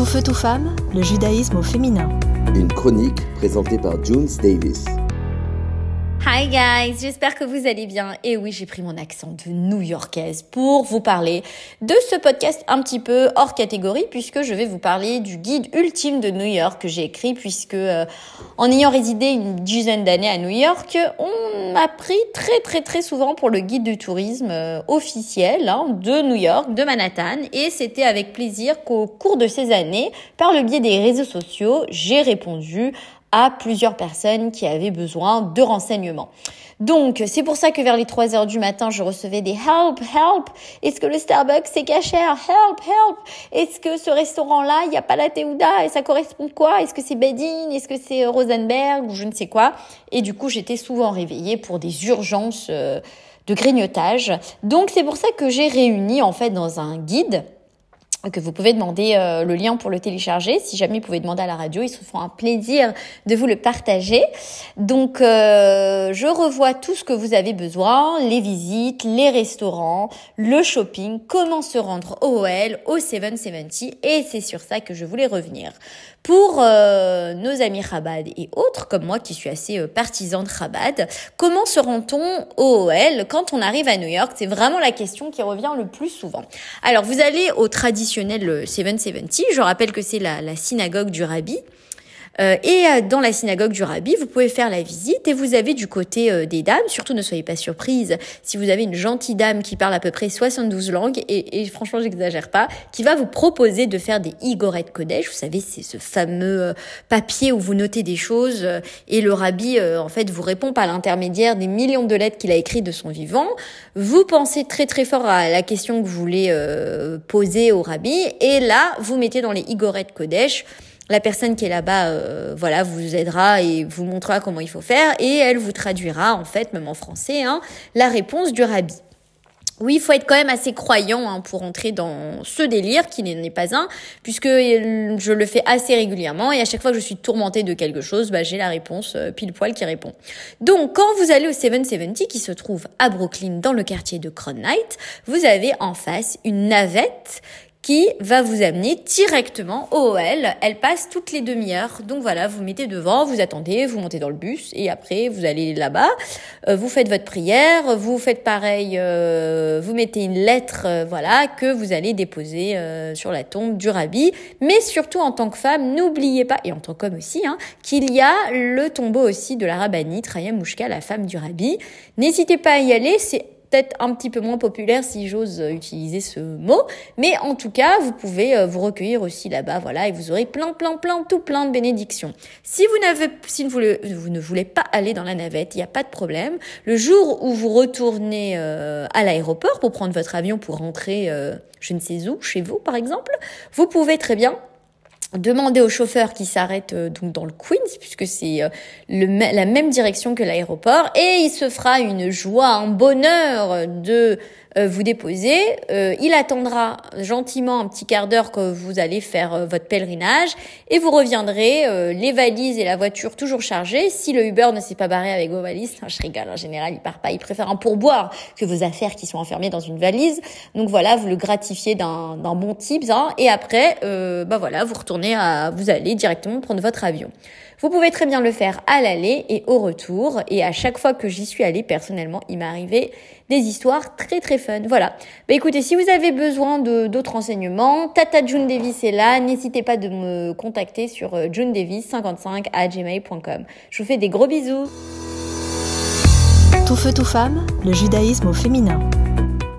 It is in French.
Tout feu, tout femme, le judaïsme au féminin. Une chronique présentée par Junes Davis. Hi guys, j'espère que vous allez bien. Et oui, j'ai pris mon accent de New-Yorkaise pour vous parler de ce podcast un petit peu hors catégorie puisque je vais vous parler du guide ultime de New York que j'ai écrit puisque euh, en ayant résidé une dizaine d'années à New York, on m'a pris très très très souvent pour le guide du tourisme euh, officiel hein, de New York, de Manhattan et c'était avec plaisir qu'au cours de ces années, par le biais des réseaux sociaux, j'ai répondu à plusieurs personnes qui avaient besoin de renseignements. Donc, c'est pour ça que vers les 3 heures du matin, je recevais des help, help. Est-ce que le Starbucks c'est cachère? Help, help. Est-ce que ce restaurant-là, il n'y a pas la Théouda? Et ça correspond quoi? Est-ce que c'est Bedin? Est-ce que c'est euh, Rosenberg? Ou je ne sais quoi? Et du coup, j'étais souvent réveillée pour des urgences euh, de grignotage. Donc, c'est pour ça que j'ai réuni, en fait, dans un guide, que vous pouvez demander euh, le lien pour le télécharger. Si jamais vous pouvez demander à la radio, ils se feront un plaisir de vous le partager. Donc, euh, je revois tout ce que vous avez besoin, les visites, les restaurants, le shopping, comment se rendre au OL, au 770, et c'est sur ça que je voulais revenir. Pour euh, nos amis Chabad et autres, comme moi qui suis assez partisan de Chabad, comment se rend-on au OL quand on arrive à New York? C'est vraiment la question qui revient le plus souvent. Alors, vous allez au traditionnel 770. Je rappelle que c'est la, la synagogue du Rabbi. Euh, et euh, dans la synagogue du Rabbi, vous pouvez faire la visite et vous avez du côté euh, des dames, surtout ne soyez pas surprise si vous avez une gentille dame qui parle à peu près 72 langues et, et franchement j'exagère pas, qui va vous proposer de faire des Igoret Kodesh. Vous savez, c'est ce fameux papier où vous notez des choses et le Rabbi en fait vous répond par l'intermédiaire des millions de lettres qu'il a écrites de son vivant. Vous pensez très très fort à la question que vous voulez poser au Rabbi et là vous mettez dans les Igoret Kodesh la personne qui est là-bas, euh, voilà, vous aidera et vous montrera comment il faut faire et elle vous traduira, en fait, même en français, hein, la réponse du rabbi. Oui, il faut être quand même assez croyant hein, pour entrer dans ce délire qui n'est pas un, puisque je le fais assez régulièrement et à chaque fois que je suis tourmentée de quelque chose, bah, j'ai la réponse euh, pile poil qui répond. Donc, quand vous allez au 770 qui se trouve à Brooklyn dans le quartier de Crown Knight, vous avez en face une navette qui va vous amener directement au OL. Elle passe toutes les demi-heures. Donc voilà, vous mettez devant, vous attendez, vous montez dans le bus et après vous allez là-bas. Euh, vous faites votre prière, vous faites pareil, euh, vous mettez une lettre, euh, voilà, que vous allez déposer sur la tombe du rabbi. Mais surtout en tant que femme, n'oubliez pas, et en tant qu'homme aussi, hein, qu'il y a le tombeau aussi de la rabbinite, Raya Mouchka, la femme du rabbi. N'hésitez pas à y aller, c'est peut-être un petit peu moins populaire si j'ose utiliser ce mot, mais en tout cas, vous pouvez euh, vous recueillir aussi là-bas, voilà, et vous aurez plein, plein, plein, tout plein de bénédictions. Si vous n'avez, si vous, ne voulez pas aller dans la navette, il n'y a pas de problème. Le jour où vous retournez euh, à l'aéroport pour prendre votre avion pour rentrer, euh, je ne sais où, chez vous par exemple, vous pouvez très bien Demandez au chauffeur qui s'arrête euh, donc dans le Queens puisque c'est euh, la même direction que l'aéroport et il se fera une joie, un bonheur de euh, vous déposer. il attendra gentiment un petit quart d'heure que vous allez faire votre pèlerinage et vous reviendrez les valises et la voiture toujours chargées. Si le Uber ne s'est pas barré avec vos valises, je rigole, en général il part pas, il préfère un pourboire que vos affaires qui sont enfermées dans une valise. Donc voilà, vous le gratifiez d'un bon tips hein, et après, bah voilà, vous retournez vous allez directement prendre votre avion. Vous pouvez très bien le faire à l'aller et au retour. Et à chaque fois que j'y suis allée, personnellement, il m'est arrivé des histoires très très Voilà. Bah écoutez, si vous avez besoin d'autres renseignements, Tata June Davis est là. N'hésitez pas de me contacter sur euh, junedavis55 à gmail.com. Je vous fais des gros bisous. Tout feu, tout femme, le judaïsme au féminin.